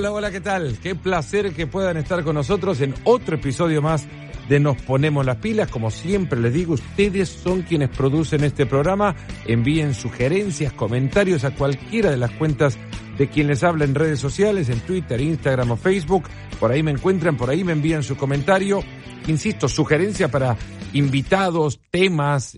Hola, hola, ¿qué tal? Qué placer que puedan estar con nosotros en otro episodio más de Nos Ponemos las Pilas. Como siempre les digo, ustedes son quienes producen este programa. Envíen sugerencias, comentarios a cualquiera de las cuentas de quien les habla en redes sociales, en Twitter, Instagram o Facebook. Por ahí me encuentran, por ahí me envían su comentario. Insisto, sugerencia para invitados, temas.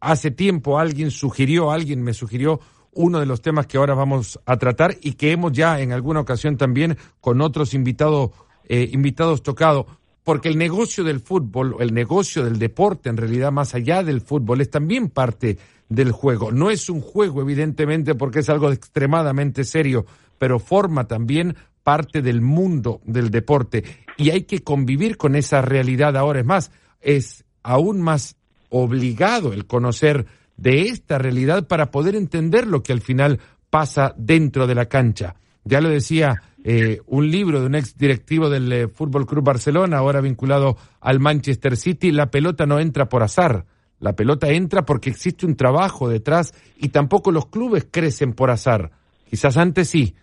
Hace tiempo alguien sugirió, alguien me sugirió uno de los temas que ahora vamos a tratar y que hemos ya en alguna ocasión también con otros invitados eh, invitados tocado, porque el negocio del fútbol, el negocio del deporte en realidad más allá del fútbol es también parte del juego. No es un juego evidentemente porque es algo extremadamente serio, pero forma también parte del mundo del deporte y hay que convivir con esa realidad ahora. Es más, es aún más obligado el conocer de esta realidad para poder entender lo que al final pasa dentro de la cancha. Ya lo decía eh, un libro de un ex directivo del eh, Fútbol Club Barcelona, ahora vinculado al Manchester City, la pelota no entra por azar. La pelota entra porque existe un trabajo detrás y tampoco los clubes crecen por azar. Quizás antes sí,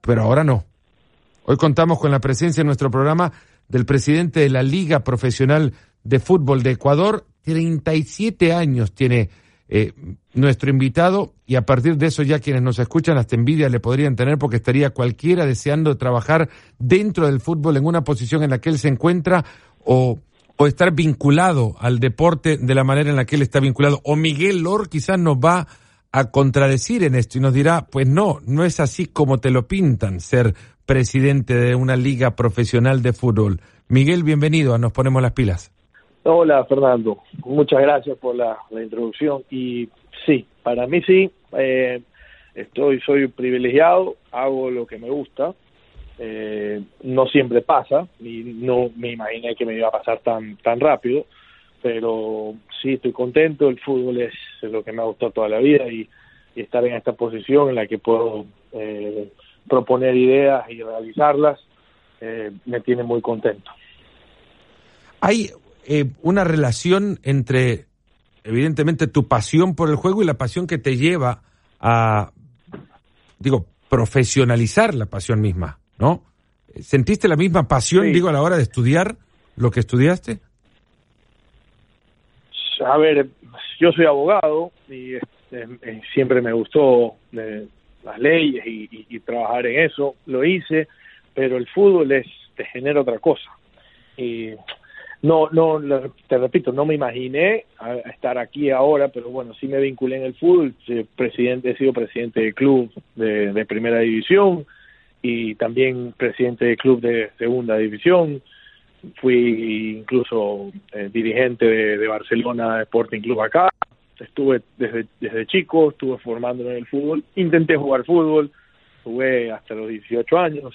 pero ahora no. Hoy contamos con la presencia en nuestro programa del presidente de la Liga Profesional de Fútbol de Ecuador, 37 años tiene eh, nuestro invitado y a partir de eso ya quienes nos escuchan hasta envidia le podrían tener porque estaría cualquiera deseando trabajar dentro del fútbol en una posición en la que él se encuentra o, estar vinculado al deporte de la manera en la que él está vinculado. O Miguel Lor quizás nos va a contradecir en esto y nos dirá, pues no, no es así como te lo pintan ser presidente de una liga profesional de fútbol. Miguel, bienvenido a Nos Ponemos las Pilas. Hola Fernando, muchas gracias por la, introducción. Y sí, para mí sí, eh, estoy soy privilegiado, hago lo que me gusta, eh, no siempre pasa y no me imaginé que me iba a pasar tan tan rápido, pero sí estoy contento, el fútbol es lo que me ha gustado toda la vida y, estar en esta posición en la que puedo eh, proponer ideas y realizarlas me tiene muy contento. Hay eh, una relación entre, evidentemente, tu pasión por el juego y la pasión que te lleva a, digo, profesionalizar la pasión misma, ¿no? ¿Sentiste la misma pasión, digo, a la hora de estudiar lo que estudiaste? A ver, yo soy abogado y este, siempre me gustó eh, las leyes y, trabajar en eso, lo hice, pero el fútbol es, te genera otra cosa. Y no, no, te repito, no me imaginé estar aquí ahora, pero bueno, sí me vinculé en el fútbol. Presidente, he sido presidente del club de, primera división y también presidente del club de segunda división. Fui incluso eh, dirigente de, Barcelona Sporting Club acá. Estuve desde, desde chico, estuve formándome en el fútbol. Intenté jugar fútbol, jugué hasta los 18 años,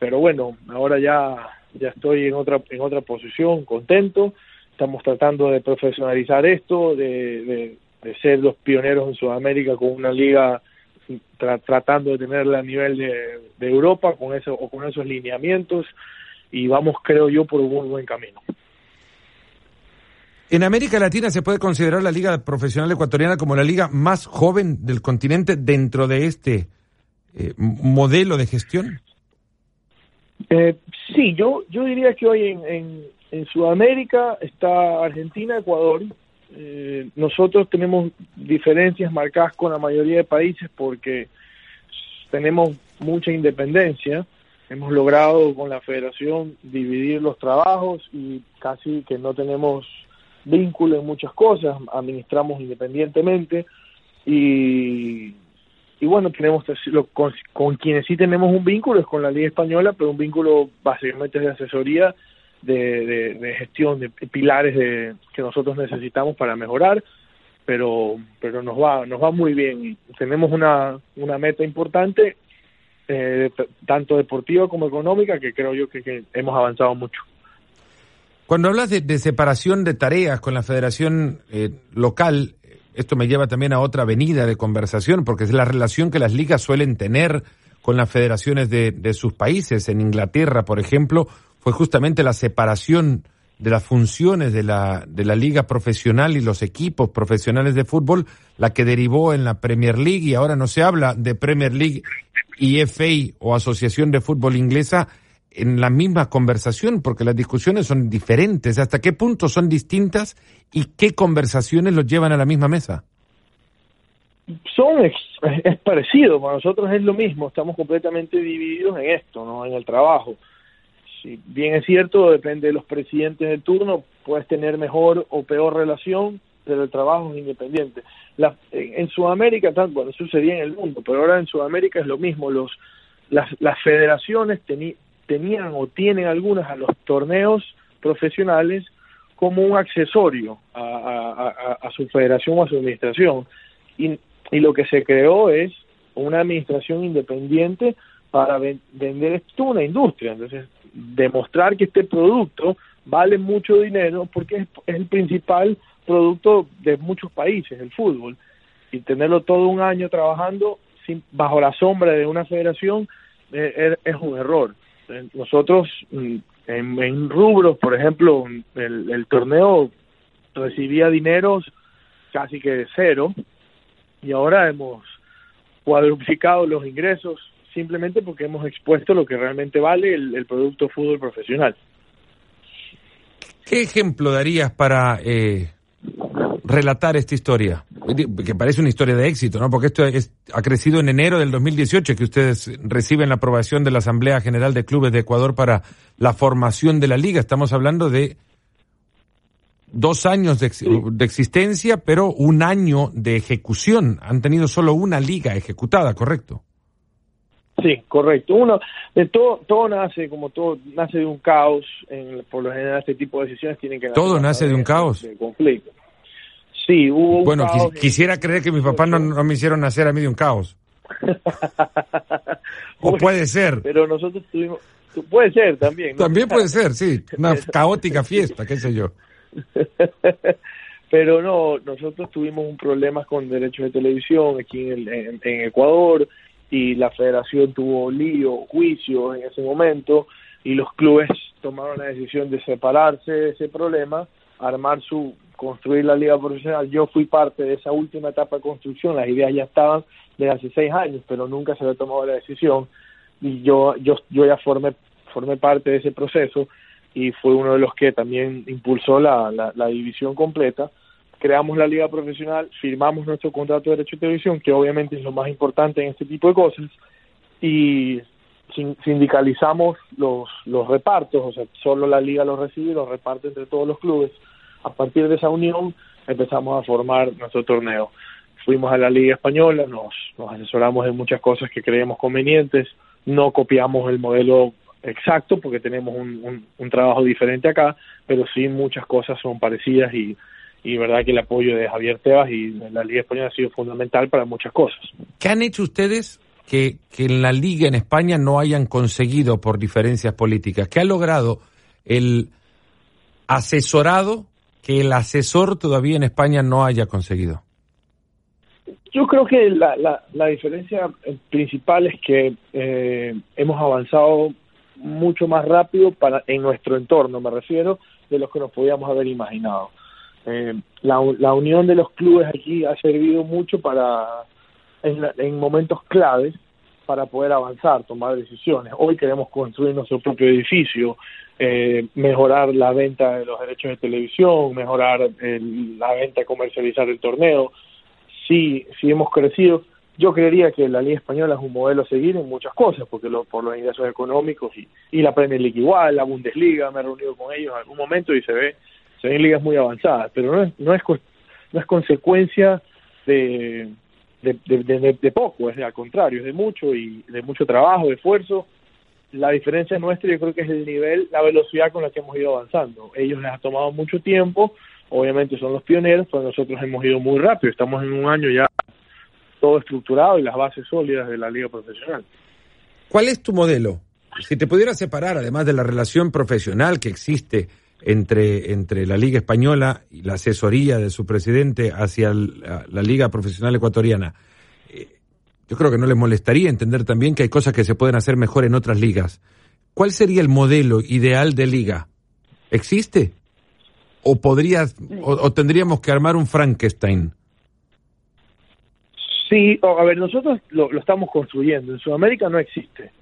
pero bueno, ahora ya ya estoy en otra, en otra posición, contento. Estamos tratando de profesionalizar esto, de, ser los pioneros en Sudamérica con una liga tratando de tenerla a nivel de, Europa con eso o con esos lineamientos y vamos creo yo por un buen camino. En América Latina se puede considerar la liga profesional ecuatoriana como la liga más joven del continente dentro de este eh, modelo de gestión. Eh, sí, yo, yo diría que hoy en, en, Sudamérica está Argentina, Ecuador. Eh, nosotros tenemos diferencias marcadas con la mayoría de países porque tenemos mucha independencia. Hemos logrado con la federación dividir los trabajos y casi que no tenemos vínculo en muchas cosas, administramos independientemente y y bueno, tenemos con, con, quienes sí tenemos un vínculo es con la Liga Española, pero un vínculo básicamente de asesoría, de, de, gestión, de pilares de, que nosotros necesitamos para mejorar, pero pero nos va nos va muy bien. Tenemos una, una meta importante, eh, tanto deportiva como económica, que creo yo que, hemos avanzado mucho. Cuando hablas de, separación de tareas con la federación eh, local, esto me lleva también a otra avenida de conversación, porque es la relación que las ligas suelen tener con las federaciones de, sus países. En Inglaterra, por ejemplo, fue justamente la separación de las funciones de la, de la liga profesional y los equipos profesionales de fútbol, la que derivó en la Premier League y ahora no se habla de Premier League y FA o Asociación de Fútbol Inglesa en la misma conversación, porque las discusiones son diferentes. ¿Hasta qué punto son distintas y qué conversaciones los llevan a la misma mesa? Son es parecido, para nosotros es lo mismo, estamos completamente divididos en esto, no en el trabajo si bien es cierto, depende de los presidentes de turno, puedes tener mejor o peor relación, pero el trabajo es independiente. La, en, Sudamérica, tanto, bueno, sucedía en el mundo, pero ahora en Sudamérica es lo mismo. Los, las, las federaciones tenían o tienen algunas a los torneos profesionales como un accesorio a, su federación o a su administración. Y, y lo que se creó es una administración independiente para vender esto una industria. Entonces, demostrar que este producto vale mucho dinero porque es, el principal producto de muchos países, el fútbol. Y tenerlo todo un año trabajando sin, bajo la sombra de una federación eh, er, es un error. Eh, nosotros mm, en, rubros, por ejemplo, el, el torneo recibía dineros casi que de cero y ahora hemos cuadruplicado los ingresos simplemente porque hemos expuesto lo que realmente vale el, producto fútbol profesional. ¿Qué ejemplo darías para eh, relatar esta historia? Que parece una historia de éxito, ¿no? Porque esto ha crecido en enero del 2018, que ustedes reciben la aprobación de la Asamblea General de Clubes de Ecuador para la formación de la liga. Estamos hablando de dos años de, de, existencia, pero un año de ejecución. Han tenido solo una liga ejecutada, ¿correcto? Sí, correcto. Uno, de todo, todo nace como todo, nace de un caos. En, por lo general, este tipo de decisiones tienen que. Todo nace de un caos. De conflicto. Sí, hubo. bueno, quisiera creer que mis papás no, me hicieron nacer a mí de un caos. o puede ser. Pero nosotros tuvimos. Puede ser también. También puede ser, sí. Una caótica fiesta, qué sé yo. pero no, nosotros tuvimos un problema con derechos de televisión aquí en, en Ecuador y la federación tuvo lío, juicio en ese momento y los clubes tomaron la decisión de separarse de ese problema, armar su, construir la liga profesional. Yo fui parte de esa última etapa de construcción, las ideas ya estaban desde hace seis años, pero nunca se había tomado la decisión y yo, yo, yo ya formé, parte de ese proceso y fue uno de los que también impulsó la, la, la división completa creamos la liga profesional, firmamos nuestro contrato de derecho de televisión, que obviamente es lo más importante en este tipo de cosas, y sindicalizamos los, los repartos, o sea, solo la liga los recibe y los reparte entre todos los clubes. A partir de esa unión empezamos a formar nuestro torneo. Fuimos a la Liga Española, nos, asesoramos en muchas cosas que creemos convenientes, no copiamos el modelo exacto porque tenemos un, un, un trabajo diferente acá, pero sí muchas cosas son parecidas y, y verdad que el apoyo de Javier Tebas y la Liga Española ha sido fundamental para muchas cosas. ¿Qué han hecho ustedes que, que en la Liga en España no hayan conseguido por diferencias políticas? ¿Qué ha logrado el asesorado que el asesor todavía en España no haya conseguido? Yo creo que la, la, diferencia principal es que eh, hemos avanzado mucho más rápido para en nuestro entorno, me refiero, de lo que nos podíamos haber imaginado. Eh, la, la, unión de los clubes aquí ha servido mucho para, en, momentos claves, para poder avanzar, tomar decisiones. Hoy queremos construir nuestro propio edificio, eh, mejorar la venta de los derechos de televisión, mejorar la venta, comercializar el torneo. Sí, sí hemos crecido. Yo creería que la Liga Española es un modelo a seguir en muchas cosas, porque lo, por los ingresos económicos y, y la Premier League igual, la Bundesliga, me he reunido con ellos en algún momento y se ve se ven ligas muy avanzadas, pero no es, no es, no es consecuencia de, de, de, poco, es al contrario, es de mucho y de mucho trabajo, de esfuerzo. La diferencia nuestra yo creo que es el nivel, la velocidad con la que hemos ido avanzando. Ellos les ha tomado mucho tiempo, obviamente son los pioneros, pero nosotros hemos ido muy rápido, estamos en un año ya todo estructurado y las bases sólidas de la liga profesional. ¿Cuál es tu modelo? Si te pudieras separar, además de la relación profesional que existe entre, entre la Liga Española y la asesoría de su presidente hacia la, Liga Profesional Ecuatoriana. Eh, yo creo que no les molestaría entender también que hay cosas que se pueden hacer mejor en otras ligas. ¿Cuál sería el modelo ideal de liga? ¿Existe? ¿O, podrías, o, tendríamos que armar un Frankenstein? Sí, a ver, nosotros lo, estamos construyendo. En Sudamérica no existe,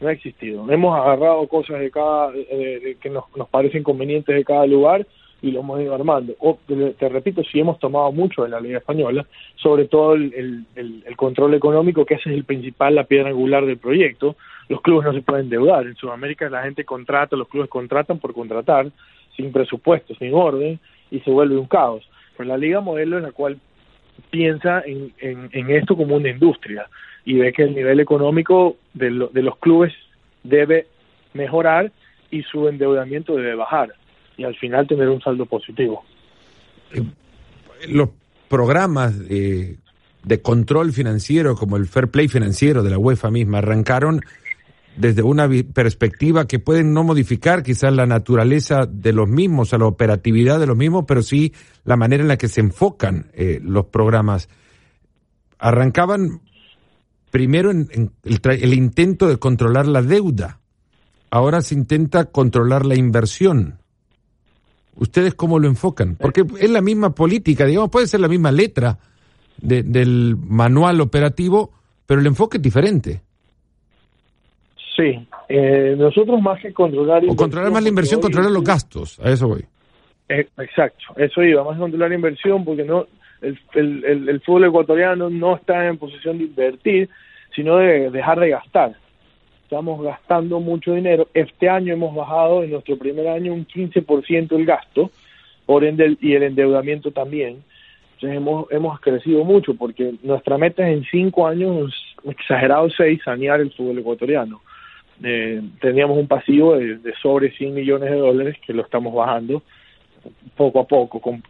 no ha existido. Hemos agarrado cosas de cada, que nos, nos parecen convenientes de cada lugar y lo hemos ido armando. O, te, repito, sí hemos tomado mucho de la Liga Española, sobre todo el, el, control económico, que ese es el principal, la piedra angular del proyecto. Los clubes no se pueden deudar. En Sudamérica la gente contrata, los clubes contratan por contratar, sin presupuesto, sin orden, y se vuelve un caos. Pero la Liga Modelo es la cual piensa en, en, esto como una industria y ve que el nivel económico de, de los clubes debe mejorar y su endeudamiento debe bajar y al final tener un saldo positivo. Los programas de, control financiero, como el Fair Play financiero de la UEFA misma, arrancaron desde una perspectiva que pueden no modificar quizás la naturaleza de los mismos, a la operatividad de los mismos, pero sí la manera en la que se enfocan eh, los programas. Arrancaban primero en, el intento de controlar la deuda, ahora se intenta controlar la inversión. ¿Ustedes cómo lo enfocan? Porque es la misma política, digamos, puede ser la misma letra del manual operativo, pero el enfoque es diferente. Sí, eh, nosotros más que controlar... O controlar más la inversión, controlar los gastos, a eso voy. Eh, exacto, eso iba, más que controlar la inversión, porque no el, el, el fútbol ecuatoriano no está en posición de invertir, sino de dejar de gastar estamos gastando mucho dinero. Este año hemos bajado en nuestro primer año un 15% el gasto, por ende, y el endeudamiento también. Entonces hemos, hemos crecido mucho porque nuestra meta es en cinco años, exagerado seis, sanear el fútbol ecuatoriano. Eh, teníamos un pasivo de, sobre 100 millones de dólares que lo estamos bajando poco a poco, con,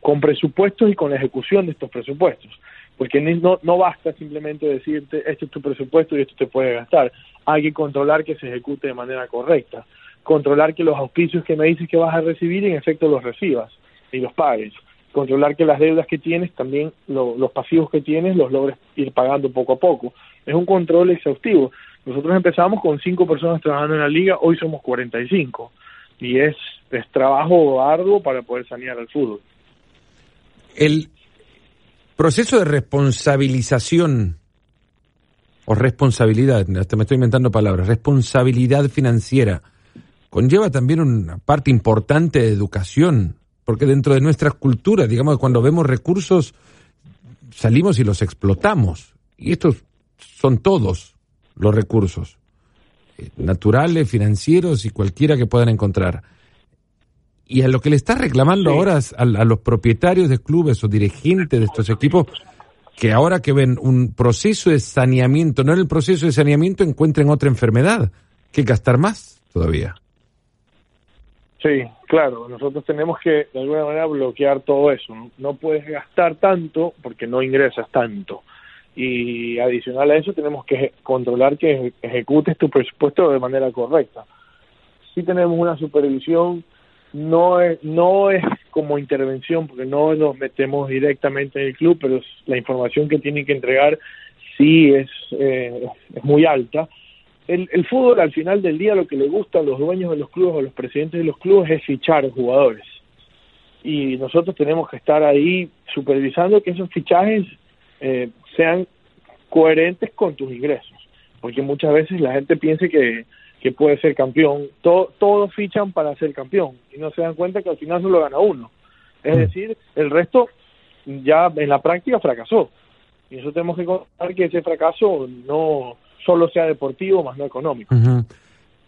con presupuestos y con la ejecución de estos presupuestos porque no, no basta simplemente decirte este es tu presupuesto y esto te puede gastar, hay que controlar que se ejecute de manera correcta, controlar que los auspicios que me dices que vas a recibir en efecto los recibas y los pagues, controlar que las deudas que tienes también los pasivos que tienes los logres ir pagando poco a poco. Es un control exhaustivo. Nosotros empezamos con cinco personas trabajando en la liga, hoy somos 45 y es, es trabajo arduo para poder sanear al fútbol. El, Proceso de responsabilización o responsabilidad, hasta me estoy inventando palabras, responsabilidad financiera, conlleva también una parte importante de educación, porque dentro de nuestras culturas, digamos cuando vemos recursos, salimos y los explotamos. Y estos son todos los recursos, eh, naturales, financieros y cualquiera que puedan encontrar. Y a lo que le está reclamando ahora a, los propietarios de clubes o dirigentes de estos equipos, que ahora que ven un proceso de saneamiento, no en el proceso de saneamiento encuentren otra enfermedad, que gastar más todavía. Sí, claro, nosotros tenemos que de alguna manera bloquear todo eso. No, puedes gastar tanto porque no ingresas tanto. Y adicional a eso tenemos que controlar que ejecutes tu presupuesto de manera correcta. Sí tenemos una supervisión no es, no es como intervención porque no nos metemos directamente en el club, pero la información que tienen que entregar sí es, eh, es muy alta. El, el fútbol al final del día lo que le gusta a los dueños de los clubes o los presidentes de los clubes es fichar jugadores. Y nosotros tenemos que estar ahí supervisando que esos fichajes eh, sean coherentes con tus ingresos. Porque muchas veces la gente piensa que que puede ser campeón. todos fichan para ser campeón y no se dan cuenta que al final solo gana uno. Es mm. decir, el resto ya en la práctica fracasó. Y eso tenemos que contar que ese fracaso no solo sea deportivo, más no económico.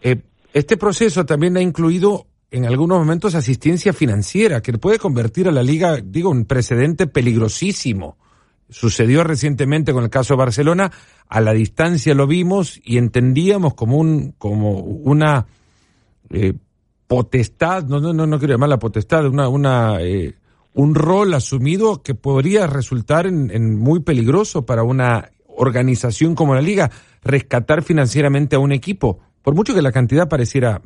Eh, este proceso también ha incluido en algunos momentos asistencia financiera, que puede convertir a la liga, digo, un precedente peligrosísimo Sucedió recientemente con el caso de Barcelona, a la distancia lo vimos y entendíamos como un como una eh, potestad, no, no, no, no quiero llamarla potestad, una, una eh, un rol asumido que podría resultar en, muy peligroso para una organización como la liga, rescatar financieramente a un equipo, por mucho que la cantidad pareciera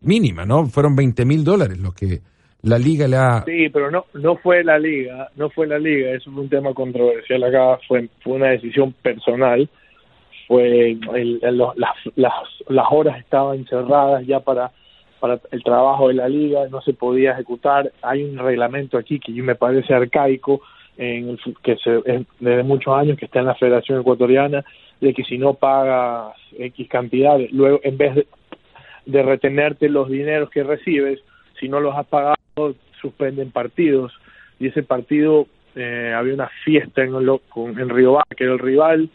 mínima, ¿no? Fueron 20 mil dólares lo que la liga le ha... Sí, pero no, no fue la liga, no fue la liga, eso fue un tema controversial acá, fue, fue una decisión personal, fue las, las, las horas estaban cerradas ya para para el trabajo de la liga, no se podía ejecutar. Hay un reglamento aquí que me parece arcaico, en el, que se, desde muchos años que está en la Federación Ecuatoriana, de que si no pagas X cantidades, luego en vez de, de retenerte los dineros que recibes, si no los has pagado, suspenden partidos. Y ese partido eh, había una fiesta en, en Río que era el rival,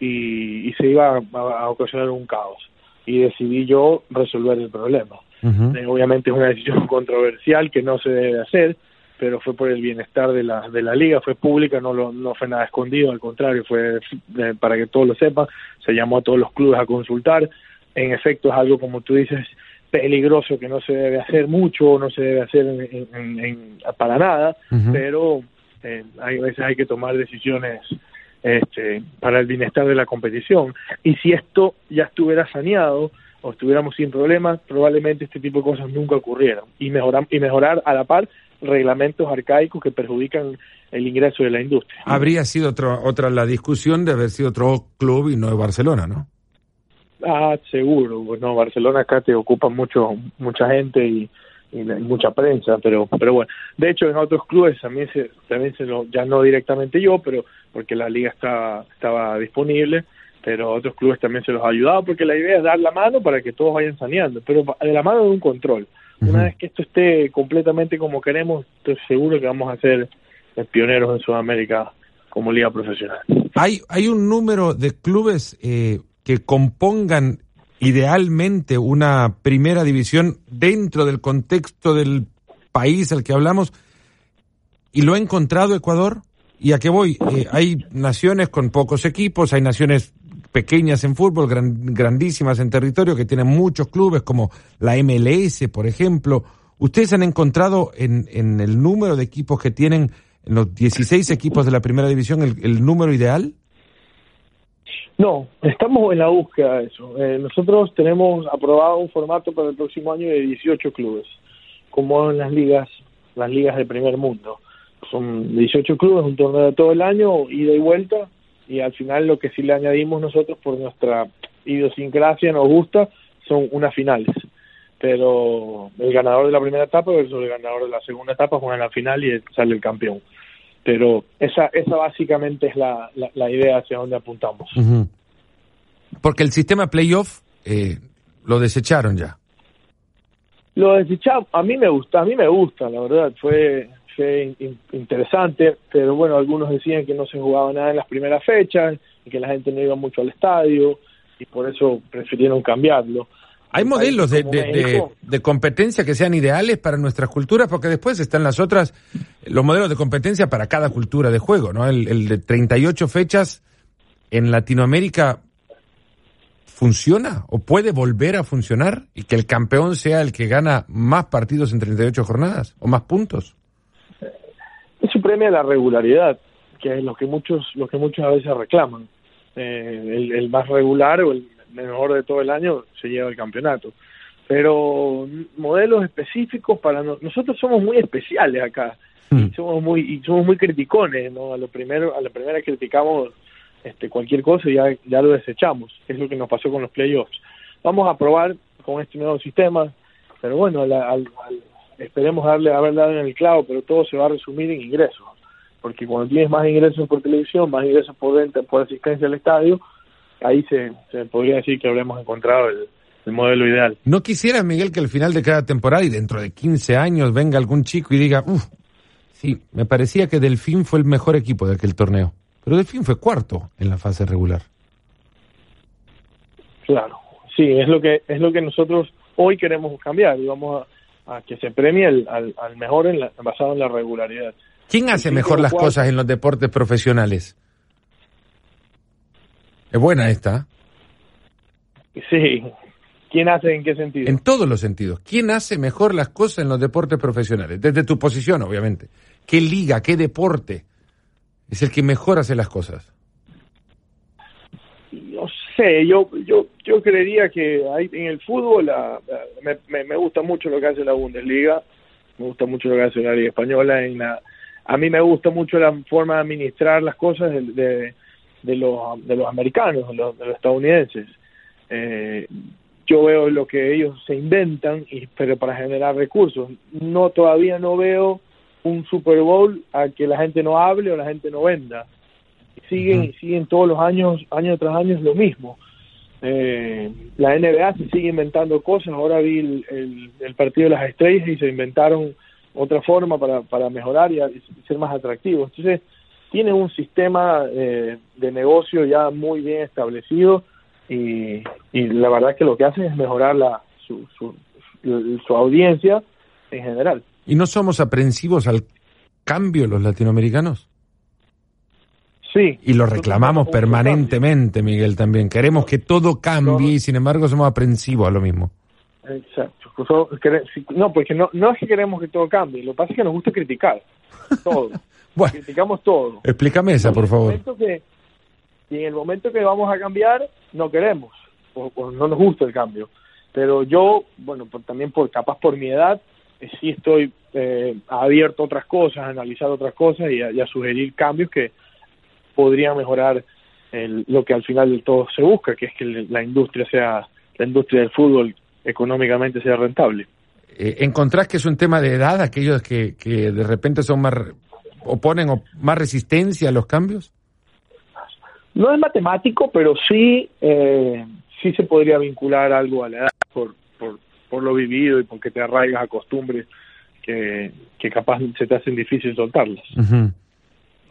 y, se iba a, ocasionar un caos. Y decidí yo resolver el problema. Eh, obviamente es una decisión controversial que no se debe hacer, pero fue por el bienestar de la, de la liga, fue pública, no, lo, no fue nada escondido, al contrario, fue eh, para que todos lo sepan, se llamó a todos los clubes a consultar, en efecto es algo como tú dices, peligroso que no se debe hacer mucho, no se debe hacer en, para nada, pero eh, hay veces hay que tomar decisiones este, para el bienestar de la competición. Y si esto ya estuviera saneado o estuviéramos sin problemas, probablemente este tipo de cosas nunca ocurrieran. Y mejorar, y mejorar a la par reglamentos arcaicos que perjudican el ingreso de la industria. Habría sido otra, otra la discusión de haber sido otro club y no de Barcelona, ¿no? Ah, seguro. Bueno, Barcelona acá te ocupa mucho, mucha gente y, mucha prensa, pero, pero bueno. De hecho, en otros clubes también se, también se lo, ya no directamente yo, pero porque la liga está, estaba disponible, pero otros clubes también se los ha ayudado porque la idea es dar la mano para que todos vayan saneando, pero de la mano de un control. Una vez que esto esté completamente como queremos, estoy seguro que vamos a ser pioneros en Sudamérica como liga profesional. Hay, hay un número de clubes eh, que compongan idealmente una primera división dentro del contexto del país al que hablamos y lo ha encontrado Ecuador. ¿Y a qué voy? Eh, hay naciones con pocos equipos, hay naciones pequeñas en fútbol, grandísimas en territorio, que tienen muchos clubes, como la MLS, por ejemplo. ¿Ustedes han encontrado en, en el número de equipos que tienen, en los 16 equipos de la primera división, el, número ideal? No, estamos en la búsqueda de eso. Eh, nosotros tenemos aprobado un formato para el próximo año de 18 clubes, como en las ligas, las ligas de primer mundo. Son 18 clubes, un torneo de todo el año, ida y vuelta, y al final lo que sí le añadimos nosotros por nuestra idiosincrasia nos gusta son unas finales pero el ganador de la primera etapa versus el ganador de la segunda etapa juega en la final y sale el campeón pero esa esa básicamente es la, la, idea hacia donde apuntamos. Porque el sistema playoff eh, lo desecharon ya. Lo desecharon a mí me gusta a mí me gusta la verdad. Fue interesante, pero bueno, algunos decían que no se jugaba nada en las primeras fechas y que la gente no iba mucho al estadio y por eso prefirieron cambiarlo. Hay modelos de, de, competencia que sean ideales para nuestras culturas, porque después están las otras, los modelos de competencia para cada cultura de juego, ¿no? El, el de 38 fechas en Latinoamérica funciona o puede volver a funcionar y que el campeón sea el que gana más partidos en 38 jornadas o más puntos. Eso premia la regularidad, que es lo que muchos, lo que muchas veces reclaman. Eh, el, más regular o el mejor de todo el año se lleva el campeonato. Pero modelos específicos para nosotros somos muy especiales acá. Hmm. somos muy y somos muy criticones, ¿no? A lo primero a la primera criticamos este cualquier cosa y ya ya lo desechamos. Es lo que nos pasó con los playoffs. Vamos a probar con este nuevo sistema, pero bueno, al, al, esperemos darle haber dado en el clavo, pero todo se va a resumir en ingresos, porque cuando tienes más ingresos por televisión, más ingresos por venta, por asistencia al estadio, ahí se, se podría decir que habremos encontrado el, modelo ideal. ¿No quisiera, Miguel, que al final de cada temporada y dentro de 15 años venga algún chico y diga, uff, sí, me parecía que Delfín fue el mejor equipo de aquel torneo, pero Delfín fue cuarto en la fase regular? Claro, sí, es lo que es lo que nosotros hoy queremos cambiar y vamos a a que se premie al, al mejor en basado en la regularidad. ¿Quién hace mejor las cosas en los deportes profesionales? Es buena esta. Sí. ¿Quién hace en qué sentido? En todos los sentidos. ¿Quién hace mejor las cosas en los deportes profesionales? Desde tu posición, obviamente. ¿Qué liga, qué deporte es el que mejor hace las cosas? sé, yo, yo, yo creería que hay, en el fútbol me, me, gusta mucho lo que hace la Bundesliga, me gusta mucho lo que hace la Liga Española. En la, a mí me gusta mucho la forma de administrar las cosas de, de, los, de los americanos, de los, estadounidenses. Eh, yo veo lo que ellos se inventan, y, pero para generar recursos. No todavía no veo un Super Bowl a que la gente no hable o la gente no venda. Siguen y siguen todos los años, año tras año lo mismo. Eh, la NBA se sigue inventando cosas. Ahora vi el, el, partido de las estrellas y se inventaron otra forma para, para mejorar y, ser más atractivos. Entonces, tiene un sistema eh, de negocio ya muy bien establecido y, y la verdad que lo que hacen es mejorar la, su, su, su audiencia en general. ¿Y no somos aprensivos al cambio los latinoamericanos? Sí. Y lo reclamamos permanentemente, Miguel, también. Queremos que todo cambie y sin embargo somos aprensivos a lo mismo. Exacto. No, porque no, no es que queremos que todo cambie, lo que pasa es que nos gusta criticar todo. bueno, Criticamos todo. Explícame esa, por favor. y en el momento que vamos a cambiar, no queremos, o, no nos gusta el cambio. Pero yo, bueno, también por capaz por mi edad, eh, sí estoy eh, abierto a otras cosas, a analizar otras cosas y a, sugerir cambios que podrían mejorar lo que al final de todo se busca, que es que la industria sea, la industria del fútbol económicamente sea rentable. Eh, ¿Encontrás que es un tema de edad, aquellos que, que de repente son más, oponen más resistencia a los cambios? No es matemático, pero sí, eh, sí se podría vincular algo a la edad por, por, por lo vivido y porque te arraigas a costumbres que, que capaz se te hacen difícil soltarlas.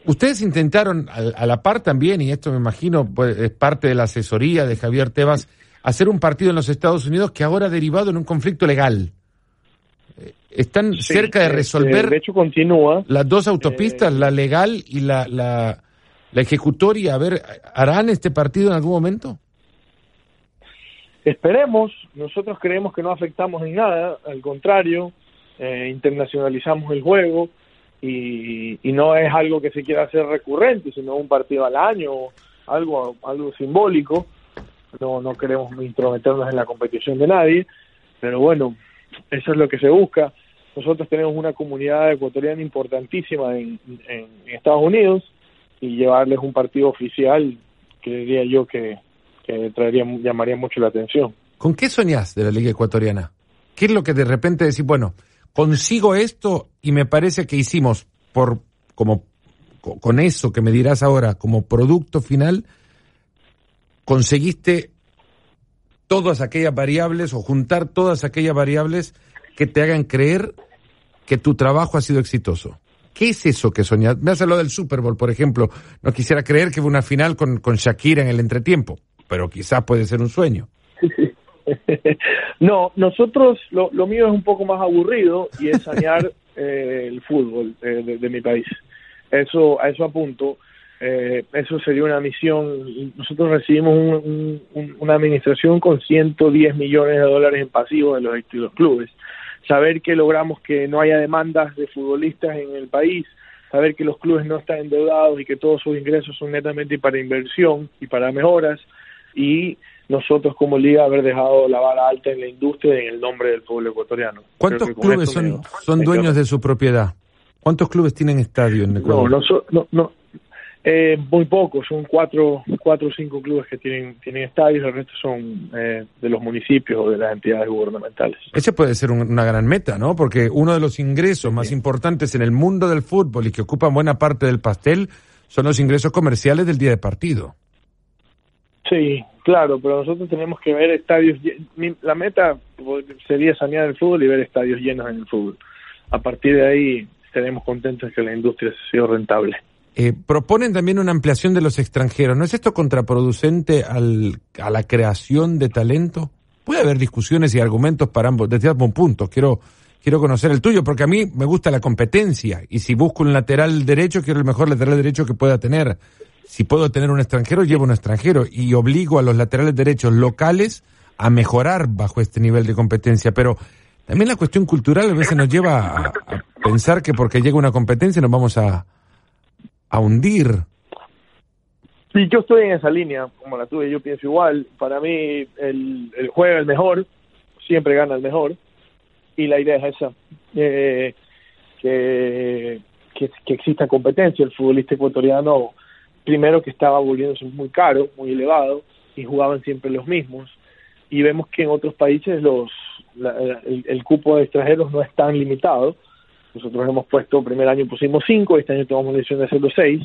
Ustedes intentaron a, la par también, y esto me imagino pues, es parte de la asesoría de Javier Tebas, hacer un partido en los Estados Unidos que ahora ha derivado en un conflicto legal. Eh, están cerca de este, resolver. de hecho, continúa. Las dos autopistas, la legal y la, la, la ejecutoria. A ver, ¿harán este partido en algún momento? Esperemos, nosotros creemos que no afectamos en nada, al contrario, eh, internacionalizamos el juego y, no es algo que se quiera hacer recurrente, sino un partido al año, algo, algo simbólico. No, no queremos intrometernos en la competición de nadie, pero bueno, eso es lo que se busca. Nosotros tenemos una comunidad ecuatoriana importantísima en, en Estados Unidos y llevarles un partido oficial, que diría yo que traería, llamaría mucho la atención. ¿Con qué soñás de la Liga Ecuatoriana? ¿Qué es lo que de repente decís, bueno, consigo esto y me parece que hicimos por como con eso que me dirás ahora como producto final conseguiste todas aquellas variables o juntar todas aquellas variables que te hagan creer que tu trabajo ha sido exitoso. ¿Qué es eso que soñás? Me hace lo del Super Bowl, por ejemplo. No quisiera creer que fue una final con, con Shakira en el entretiempo pero quizás puede ser un sueño. no, nosotros, lo, lo, mío es un poco más aburrido y es sanear eh, el fútbol eh, de, mi país. Eso, a eso apunto. Eh, eso sería una misión. Nosotros recibimos una administración con 110 millones de dólares en pasivos de los, los clubes. Saber que logramos que no haya demandas de futbolistas en el país, saber que los clubes no están endeudados y que todos sus ingresos son netamente para inversión y para mejoras, y nosotros como liga haber dejado la vara alta en la industria en el nombre del pueblo ecuatoriano. ¿Cuántos clubes son, son dueños de su propiedad? ¿Cuántos clubes tienen estadio en Ecuador? No, no, no, eh, muy pocos, son cuatro, cuatro o cinco clubes que tienen, tienen estadios, el resto son eh, de los municipios o de las entidades gubernamentales. Ese puede ser una gran meta, ¿no? Porque uno de los ingresos más importantes en el mundo del fútbol y que ocupan buena parte del pastel son los ingresos comerciales del día de partido. Sí, claro, pero nosotros tenemos que ver estadios. La meta sería sanear el fútbol y ver estadios llenos en el fútbol. A partir de ahí estaremos contentos de que la industria sea sido rentable. Eh, proponen también una ampliación de los extranjeros. ¿No es esto contraproducente al, a la creación de talento? Puede haber discusiones y argumentos para ambos, desde ambos puntos. Quiero, quiero conocer el tuyo, porque a mí me gusta la competencia. Y si busco un lateral derecho, quiero el mejor lateral derecho que pueda tener si puedo tener un extranjero, llevo un extranjero y obligo a los laterales derechos locales a mejorar bajo este nivel de competencia. Pero también la cuestión cultural a veces nos lleva a, pensar que porque llega una competencia nos vamos a, a hundir. Sí, yo estoy en esa línea, como la tuve, yo pienso igual. Para mí, el, el juega el mejor, siempre gana el mejor, y la idea es esa, eh, que, que, que exista competencia. El futbolista ecuatoriano primero que estaba volviéndose muy caro, muy elevado, y jugaban siempre los mismos. y vemos que en otros países los el, cupo de extranjeros no es tan limitado. Nosotros hemos puesto, primer año pusimos cinco, este año tomamos la decisión de hacerlo seis,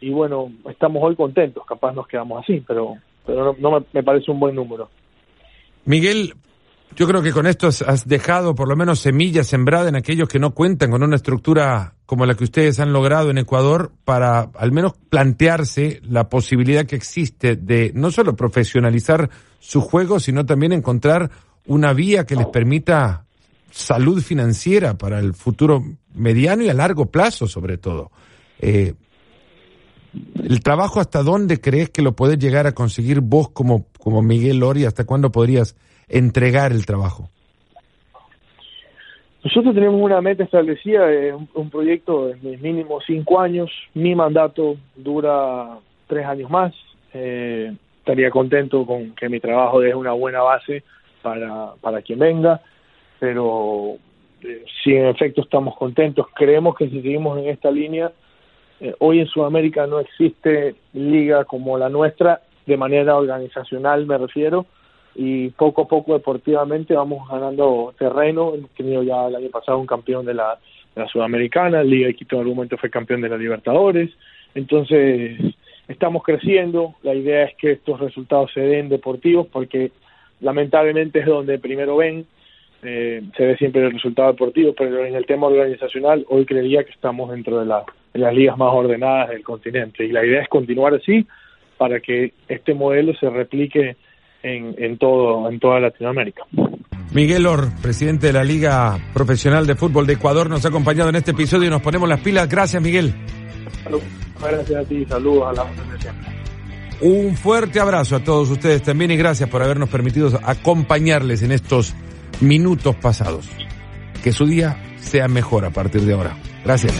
y bueno, estamos hoy contentos, capaz nos quedamos así, pero, pero no, me, parece un buen número. Miguel, yo creo que con esto has dejado por lo menos semillas sembradas en aquellos que no cuentan con una estructura como la que ustedes han logrado en Ecuador para al menos plantearse la posibilidad que existe de no solo profesionalizar su juego, sino también encontrar una vía que les permita salud financiera para el futuro mediano y a largo plazo, sobre todo. Eh, ¿El trabajo hasta dónde crees que lo podés llegar a conseguir vos como, como Miguel Lori? ¿Hasta cuándo podrías entregar el trabajo? Nosotros tenemos una meta establecida de un, proyecto de mínimo cinco años. Mi mandato dura tres años más. Eh, estaría contento con que mi trabajo deje una buena base para, para quien venga, pero eh, si en efecto estamos contentos, creemos que si seguimos en esta línea, eh, hoy en Sudamérica no existe liga como la nuestra, de manera organizacional me refiero, y poco a poco deportivamente vamos ganando terreno. Hemos tenido ya el año pasado un campeón de la, de la Sudamericana, Liga de Quito en algún momento fue campeón de la Libertadores, entonces estamos creciendo, la idea es que estos resultados se den deportivos porque lamentablemente es donde primero ven, eh, se ve siempre el resultado deportivo, pero en el tema organizacional hoy creería que estamos dentro de, las ligas más ordenadas del continente y la idea es continuar así para que este modelo se replique en, en, todo, en toda Latinoamérica. Miguel Or, presidente de la Liga Profesional de Fútbol de Ecuador, nos ha acompañado en este episodio y nos ponemos las pilas. Gracias, Miguel. Gracias a ti, saludos a la de siempre. Un fuerte abrazo a todos ustedes también y gracias por habernos permitido acompañarles en estos minutos pasados. Que su día sea mejor a partir de ahora. Gracias.